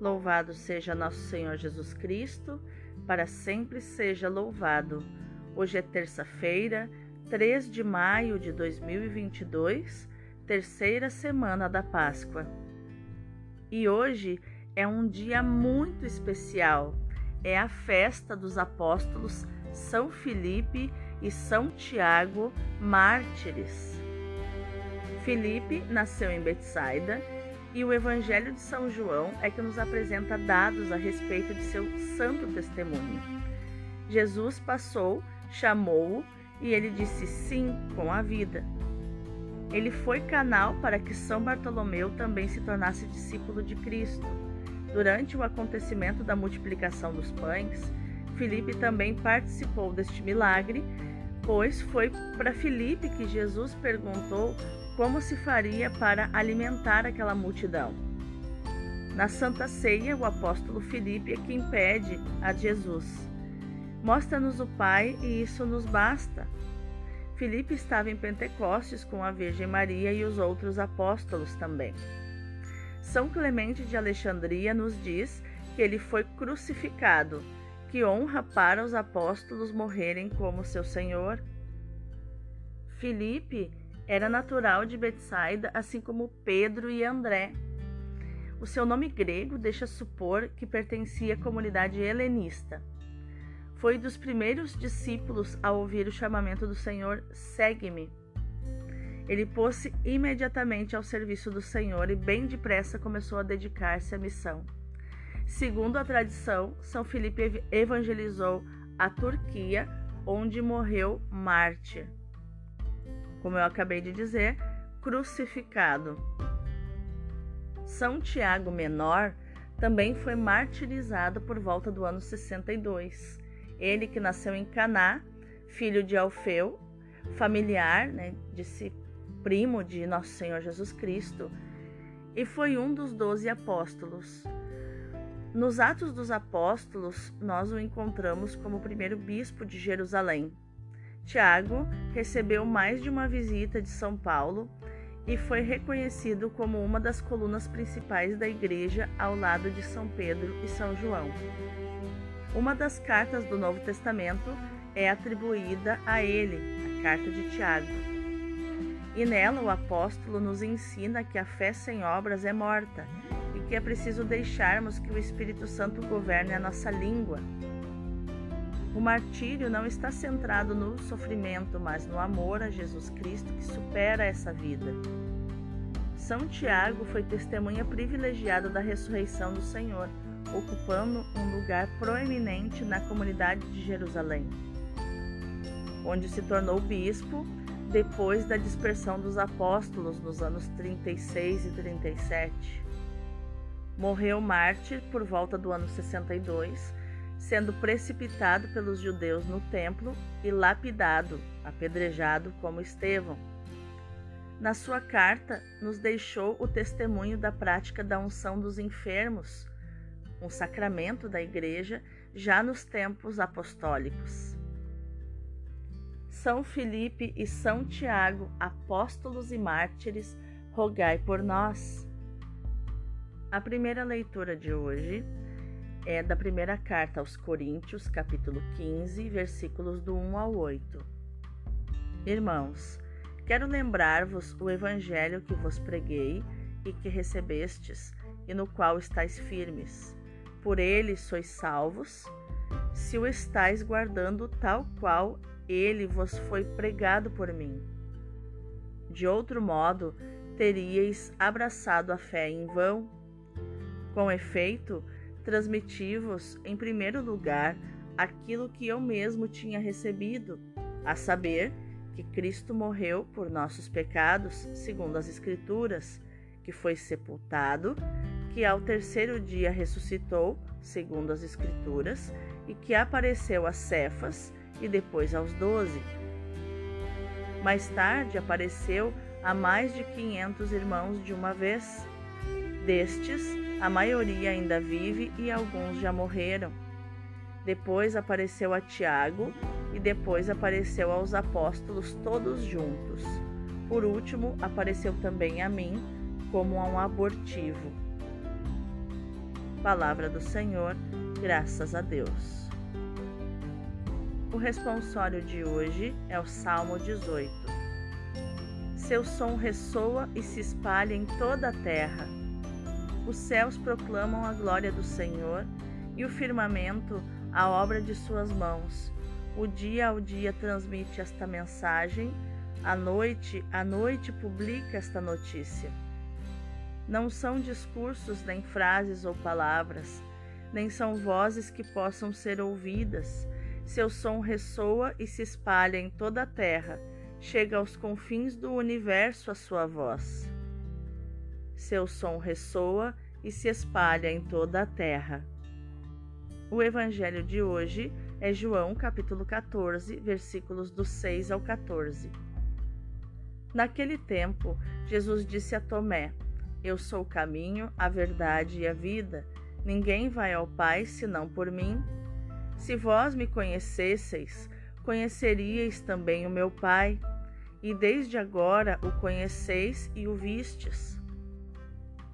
Louvado seja nosso Senhor Jesus Cristo, para sempre seja louvado. Hoje é terça-feira, 3 de maio de 2022, terceira semana da Páscoa. E hoje é um dia muito especial. É a festa dos apóstolos São Filipe e São Tiago, mártires. Filipe nasceu em Betsaida e o Evangelho de São João é que nos apresenta dados a respeito de seu santo testemunho. Jesus passou, chamou-o e ele disse sim com a vida. Ele foi canal para que São Bartolomeu também se tornasse discípulo de Cristo. Durante o acontecimento da multiplicação dos pães, Filipe também participou deste milagre, pois foi para Filipe que Jesus perguntou como se faria para alimentar aquela multidão. Na Santa Ceia, o apóstolo Filipe é quem pede a Jesus: Mostra-nos o Pai e isso nos basta. Filipe estava em Pentecostes com a Virgem Maria e os outros apóstolos também. São Clemente de Alexandria nos diz que ele foi crucificado, que honra para os apóstolos morrerem como seu Senhor. Filipe era natural de Betsaida, assim como Pedro e André. O seu nome grego deixa supor que pertencia à comunidade helenista. Foi dos primeiros discípulos a ouvir o chamamento do Senhor: segue-me. Ele pôs-se imediatamente ao serviço do Senhor e, bem depressa, começou a dedicar-se à missão. Segundo a tradição, São Filipe evangelizou a Turquia, onde morreu mártir como eu acabei de dizer, crucificado. São Tiago Menor também foi martirizado por volta do ano 62. Ele que nasceu em Caná, filho de Alfeu, familiar, né, disse primo de nosso Senhor Jesus Cristo, e foi um dos doze apóstolos. Nos Atos dos Apóstolos, nós o encontramos como primeiro bispo de Jerusalém. Tiago recebeu mais de uma visita de São Paulo e foi reconhecido como uma das colunas principais da igreja ao lado de São Pedro e São João. Uma das cartas do Novo Testamento é atribuída a ele, a carta de Tiago. E nela o apóstolo nos ensina que a fé sem obras é morta e que é preciso deixarmos que o Espírito Santo governe a nossa língua o martírio não está centrado no sofrimento, mas no amor a Jesus Cristo que supera essa vida. São Tiago foi testemunha privilegiada da ressurreição do Senhor, ocupando um lugar proeminente na comunidade de Jerusalém, onde se tornou bispo depois da dispersão dos apóstolos nos anos 36 e 37. Morreu mártir por volta do ano 62 sendo precipitado pelos judeus no templo e lapidado, apedrejado como Estevão. Na sua carta, nos deixou o testemunho da prática da unção dos enfermos, um sacramento da Igreja já nos tempos apostólicos. São Filipe e São Tiago, apóstolos e mártires, rogai por nós. A primeira leitura de hoje é da primeira carta aos Coríntios, capítulo 15, versículos do 1 ao 8. Irmãos, quero lembrar-vos o evangelho que vos preguei e que recebestes, e no qual estáis firmes. Por ele sois salvos, se o estáis guardando tal qual ele vos foi pregado por mim. De outro modo, teríeis abraçado a fé em vão. Com efeito, transmiti-vos, em primeiro lugar, aquilo que eu mesmo tinha recebido, a saber, que Cristo morreu por nossos pecados, segundo as Escrituras, que foi sepultado, que ao terceiro dia ressuscitou, segundo as Escrituras, e que apareceu a Cefas e depois aos doze. Mais tarde apareceu a mais de quinhentos irmãos de uma vez. Destes, a maioria ainda vive e alguns já morreram. Depois apareceu a Tiago e depois apareceu aos apóstolos todos juntos. Por último, apareceu também a mim como a um abortivo. Palavra do Senhor, graças a Deus. O responsório de hoje é o Salmo 18. Seu som ressoa e se espalha em toda a terra. Os céus proclamam a glória do Senhor e o firmamento a obra de suas mãos. O dia ao dia transmite esta mensagem, a noite a noite publica esta notícia. Não são discursos, nem frases ou palavras, nem são vozes que possam ser ouvidas. Seu som ressoa e se espalha em toda a terra, chega aos confins do universo a sua voz. Seu som ressoa e se espalha em toda a terra. O evangelho de hoje é João capítulo 14, versículos do 6 ao 14. Naquele tempo, Jesus disse a Tomé: Eu sou o caminho, a verdade e a vida. Ninguém vai ao Pai senão por mim. Se vós me conhecesseis, conheceríeis também o meu Pai, e desde agora o conheceis e o vistes.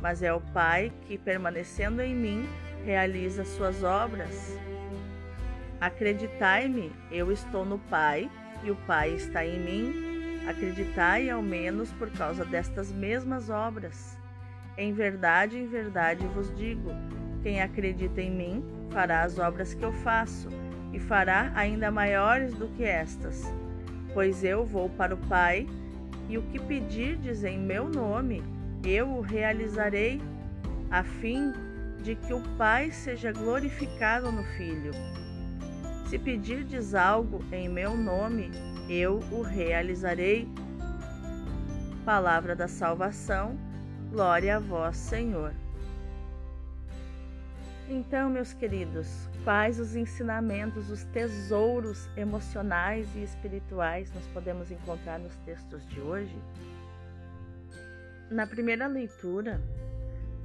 mas é o Pai que, permanecendo em mim, realiza suas obras. Acreditai-me, eu estou no Pai e o Pai está em mim. Acreditai ao menos por causa destas mesmas obras. Em verdade, em verdade vos digo: quem acredita em mim fará as obras que eu faço, e fará ainda maiores do que estas. Pois eu vou para o Pai, e o que pedirdes em meu nome, eu o realizarei, a fim de que o Pai seja glorificado no Filho. Se pedirdes algo em meu nome, eu o realizarei. Palavra da salvação, glória a vós, Senhor. Então, meus queridos, quais os ensinamentos, os tesouros emocionais e espirituais nós podemos encontrar nos textos de hoje? Na primeira leitura,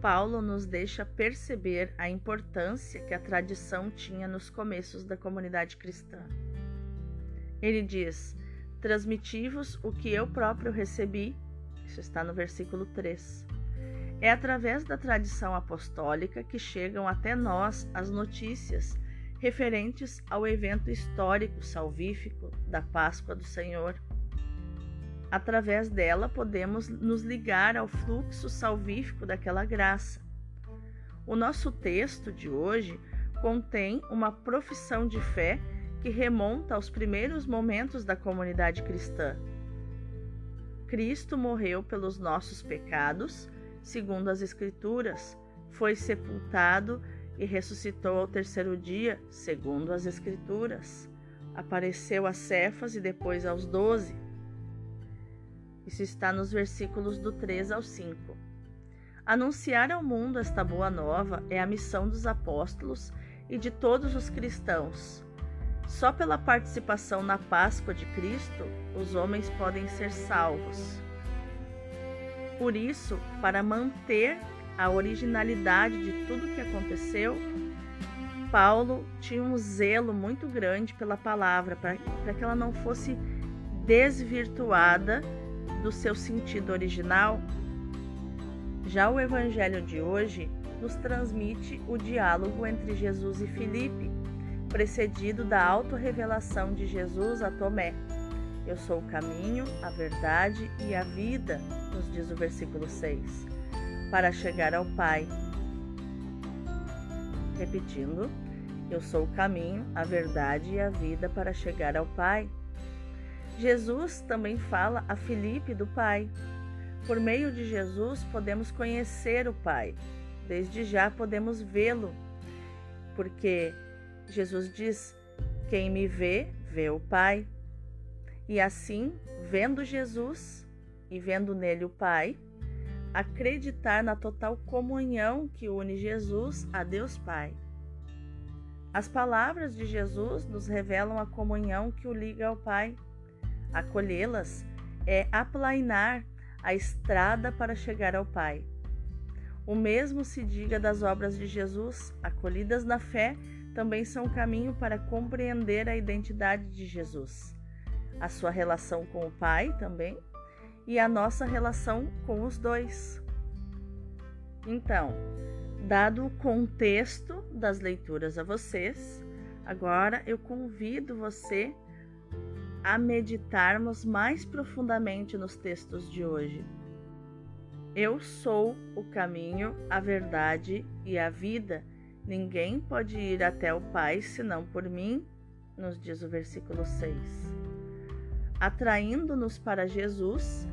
Paulo nos deixa perceber a importância que a tradição tinha nos começos da comunidade cristã. Ele diz: Transmitivos o que eu próprio recebi, isso está no versículo 3. É através da tradição apostólica que chegam até nós as notícias referentes ao evento histórico salvífico da Páscoa do Senhor Através dela, podemos nos ligar ao fluxo salvífico daquela graça. O nosso texto de hoje contém uma profissão de fé que remonta aos primeiros momentos da comunidade cristã. Cristo morreu pelos nossos pecados, segundo as Escrituras, foi sepultado e ressuscitou ao terceiro dia, segundo as Escrituras. Apareceu a Cefas e depois aos doze. Isso está nos versículos do 3 ao 5. Anunciar ao mundo esta boa nova é a missão dos apóstolos e de todos os cristãos. Só pela participação na Páscoa de Cristo os homens podem ser salvos. Por isso, para manter a originalidade de tudo o que aconteceu, Paulo tinha um zelo muito grande pela palavra, para que ela não fosse desvirtuada do seu sentido original, já o Evangelho de hoje nos transmite o diálogo entre Jesus e Filipe, precedido da autorrevelação de Jesus a Tomé. Eu sou o caminho, a verdade e a vida, nos diz o versículo 6, para chegar ao Pai. Repetindo, eu sou o caminho, a verdade e a vida para chegar ao Pai. Jesus também fala a Filipe do Pai. Por meio de Jesus podemos conhecer o Pai. Desde já podemos vê-lo, porque Jesus diz: Quem me vê, vê o Pai. E assim, vendo Jesus e vendo nele o Pai, acreditar na total comunhão que une Jesus a Deus Pai. As palavras de Jesus nos revelam a comunhão que o liga ao Pai. Acolhê-las é aplainar a estrada para chegar ao Pai. O mesmo se diga das obras de Jesus, acolhidas na fé, também são caminho para compreender a identidade de Jesus, a sua relação com o Pai também e a nossa relação com os dois. Então, dado o contexto das leituras a vocês, agora eu convido você a meditarmos mais profundamente nos textos de hoje. Eu sou o caminho, a verdade e a vida. Ninguém pode ir até o Pai senão por mim, nos diz o versículo 6. Atraindo-nos para Jesus,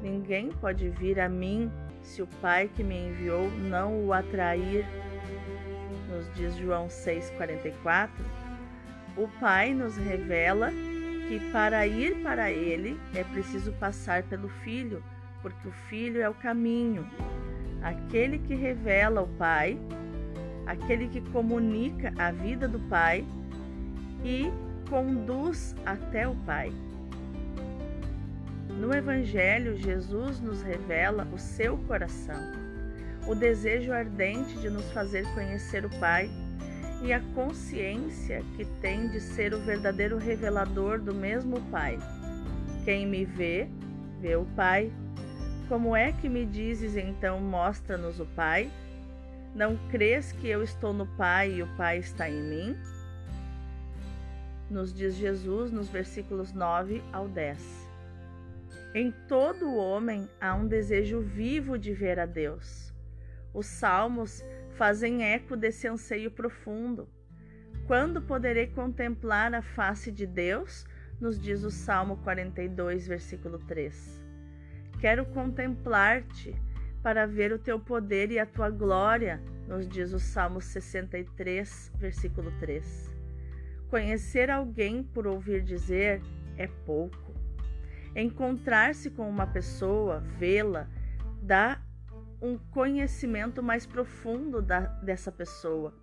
ninguém pode vir a mim se o Pai que me enviou não o atrair, nos diz João 6,44. O Pai nos revela que para ir para Ele é preciso passar pelo Filho porque o Filho é o caminho, aquele que revela o Pai, aquele que comunica a vida do Pai e conduz até o Pai. No Evangelho, Jesus nos revela o seu coração, o desejo ardente de nos fazer conhecer o Pai e a consciência que tem de ser o verdadeiro revelador do mesmo Pai. Quem me vê, vê o Pai. Como é que me dizes então, mostra-nos o Pai? Não crês que eu estou no Pai e o Pai está em mim? Nos diz Jesus nos versículos 9 ao 10. Em todo homem há um desejo vivo de ver a Deus. Os salmos fazem eco desse anseio profundo. Quando poderei contemplar a face de Deus? Nos diz o Salmo 42, versículo 3. Quero contemplar-te para ver o teu poder e a tua glória, nos diz o Salmo 63, versículo 3. Conhecer alguém por ouvir dizer é pouco. Encontrar-se com uma pessoa, vê-la, dá um conhecimento mais profundo da, dessa pessoa.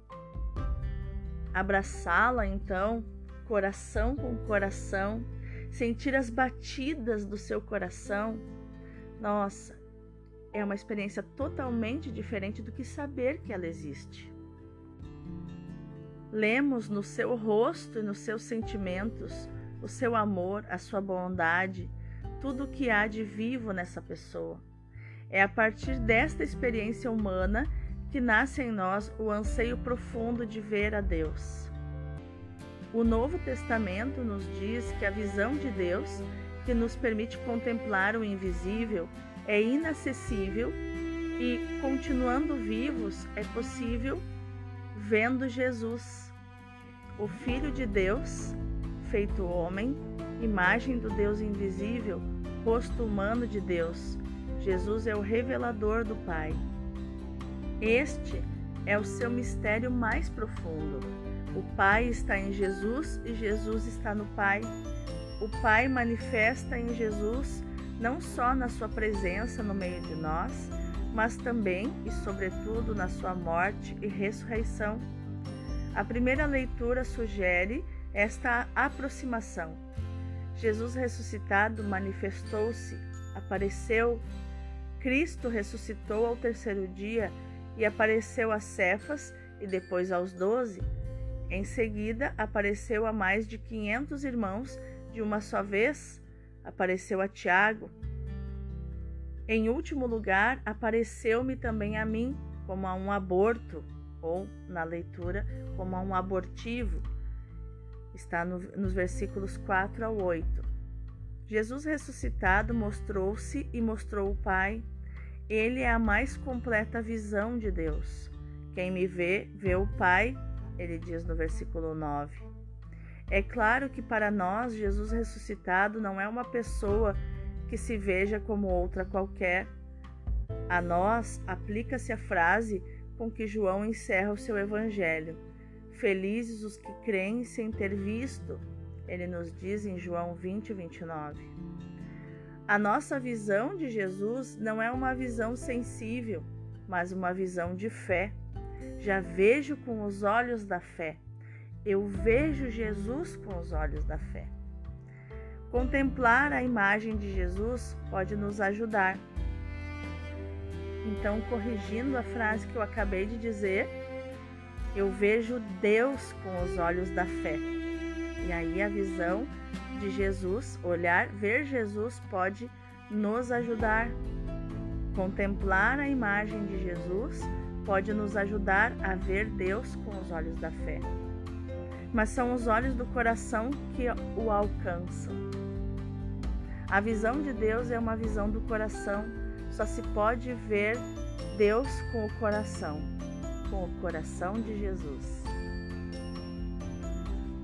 Abraçá-la, então, coração com coração, sentir as batidas do seu coração nossa, é uma experiência totalmente diferente do que saber que ela existe. Lemos no seu rosto e nos seus sentimentos o seu amor, a sua bondade, tudo o que há de vivo nessa pessoa. É a partir desta experiência humana que nasce em nós o anseio profundo de ver a Deus. O Novo Testamento nos diz que a visão de Deus que nos permite contemplar o invisível é inacessível e, continuando vivos, é possível vendo Jesus, o Filho de Deus, feito homem, imagem do Deus invisível, rosto humano de Deus. Jesus é o revelador do Pai. Este é o seu mistério mais profundo. O Pai está em Jesus e Jesus está no Pai o Pai manifesta em Jesus não só na sua presença no meio de nós, mas também e sobretudo na sua morte e ressurreição. A primeira leitura sugere esta aproximação. Jesus ressuscitado manifestou-se, apareceu. Cristo ressuscitou ao terceiro dia e apareceu a Cefas e depois aos doze. Em seguida, apareceu a mais de quinhentos irmãos de uma só vez, apareceu a Tiago. Em último lugar, apareceu-me também a mim, como a um aborto, ou na leitura, como a um abortivo. Está no, nos versículos 4 ao 8. Jesus ressuscitado mostrou-se e mostrou o Pai. Ele é a mais completa visão de Deus. Quem me vê, vê o Pai, ele diz no versículo 9. É claro que para nós, Jesus ressuscitado não é uma pessoa que se veja como outra qualquer. A nós aplica-se a frase com que João encerra o seu evangelho: Felizes os que creem sem ter visto. Ele nos diz em João 20, 29. A nossa visão de Jesus não é uma visão sensível, mas uma visão de fé. Já vejo com os olhos da fé Eu vejo Jesus com os olhos da fé. Contemplar a imagem de Jesus pode nos ajudar. Então, corrigindo a frase que eu acabei de dizer, eu vejo Deus com os olhos da fé. E aí a visão de Jesus, olhar, ver Jesus pode nos ajudar. Contemplar a imagem de Jesus pode nos ajudar a ver Deus com os olhos da fé. Mas são os olhos do coração que o alcançam. A visão de Deus é uma visão do coração, só se pode ver Deus com o coração, com o coração de Jesus.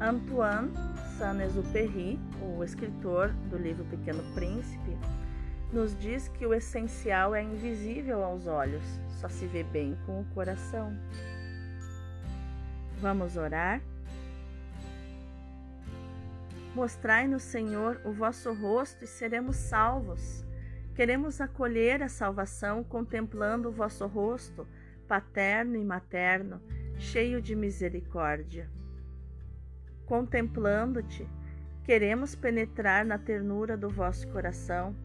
Antoine Saint-Exupéry, o escritor do livro Pequeno Príncipe, nos diz que o essencial é invisível aos olhos, só se vê bem com o coração. Vamos orar? Mostrai-nos, Senhor, o vosso rosto e seremos salvos. Queremos acolher a salvação contemplando o vosso rosto, paterno e materno, cheio de misericórdia. Contemplando-te, queremos penetrar na ternura do vosso coração.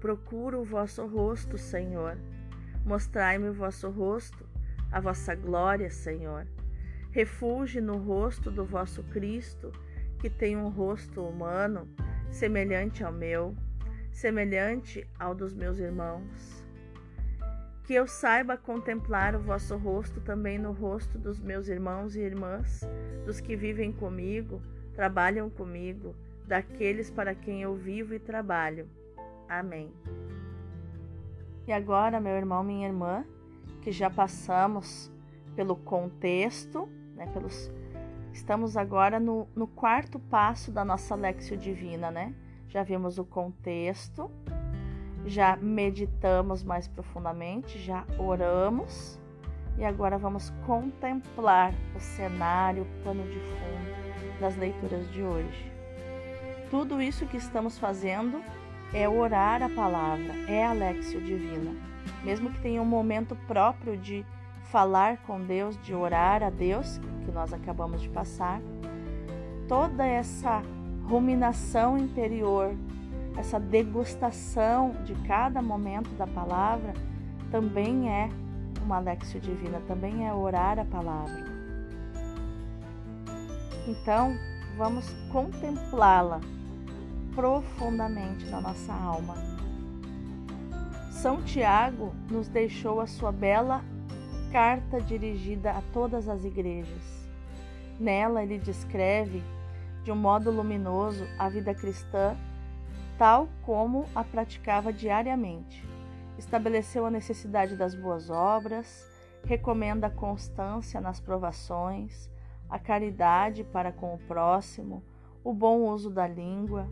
Procuro o vosso rosto, Senhor. Mostrai-me o vosso rosto, a vossa glória, Senhor. Refugie no rosto do vosso Cristo, que tem um rosto humano semelhante ao meu, semelhante ao dos meus irmãos que eu saiba contemplar o vosso rosto também no rosto dos meus irmãos e irmãs, dos que vivem comigo, trabalham comigo, daqueles para quem eu vivo e trabalho. Amém. E agora, meu irmão, minha irmã, que já passamos pelo contexto, né, pelos, estamos agora no, no quarto passo da nossa Lexio Divina, né? Já vimos o contexto, já meditamos mais profundamente, já oramos e agora vamos contemplar o cenário, o pano de fundo das leituras de hoje. Tudo isso que estamos fazendo é orar a palavra, é a Lexio Divina. Mesmo que tenha um momento próprio de falar com Deus, de orar a Deus, que nós acabamos de passar, toda essa ruminação interior essa degustação de cada momento da palavra também é uma lexio divina, também é orar a palavra. Então, vamos contemplá-la profundamente na nossa alma. São Tiago nos deixou a sua bela carta dirigida a todas as igrejas. Nela, ele descreve de um modo luminoso a vida cristã tal como a praticava diariamente. Estabeleceu a necessidade das boas obras, recomenda a constância nas provações, a caridade para com o próximo, o bom uso da língua,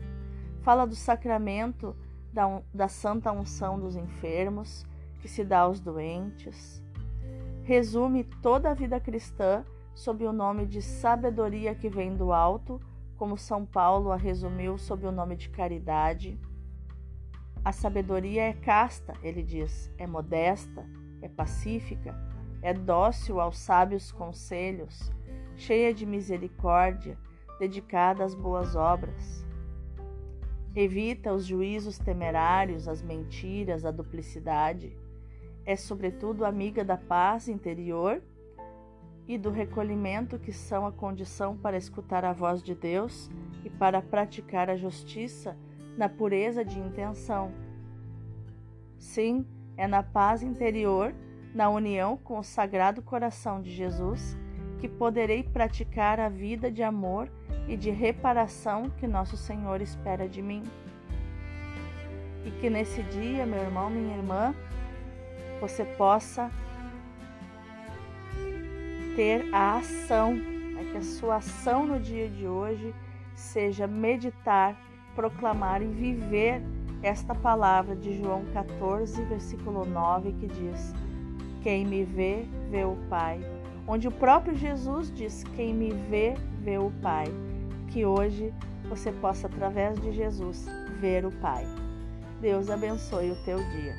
fala do sacramento da, da santa unção dos enfermos, que se dá aos doentes. Resume toda a vida cristã sob o nome de sabedoria que vem do alto como São Paulo a resumiu sob o nome de caridade. A sabedoria é casta, ele diz, é modesta, é pacífica, é dócil aos sábios conselhos, cheia de misericórdia, dedicada às boas obras. Evita os juízos temerários, as mentiras, a duplicidade. É, sobretudo, amiga da paz interior e do recolhimento, que são a condição para escutar a voz de Deus e para praticar a justiça na pureza de intenção. Sim, é na paz interior, na união com o Sagrado Coração de Jesus, que poderei praticar a vida de amor e de reparação que nosso Senhor espera de mim. E que nesse dia, meu irmão, minha irmã, você possa ter a ação, né? que a sua ação no dia de hoje seja meditar, proclamar e viver esta palavra de João 14, versículo 9, que diz: Quem me vê, vê o Pai. Onde o próprio Jesus diz: Quem me vê, vê o Pai. Que hoje você possa, através de Jesus, ver o Pai. Deus abençoe o teu dia.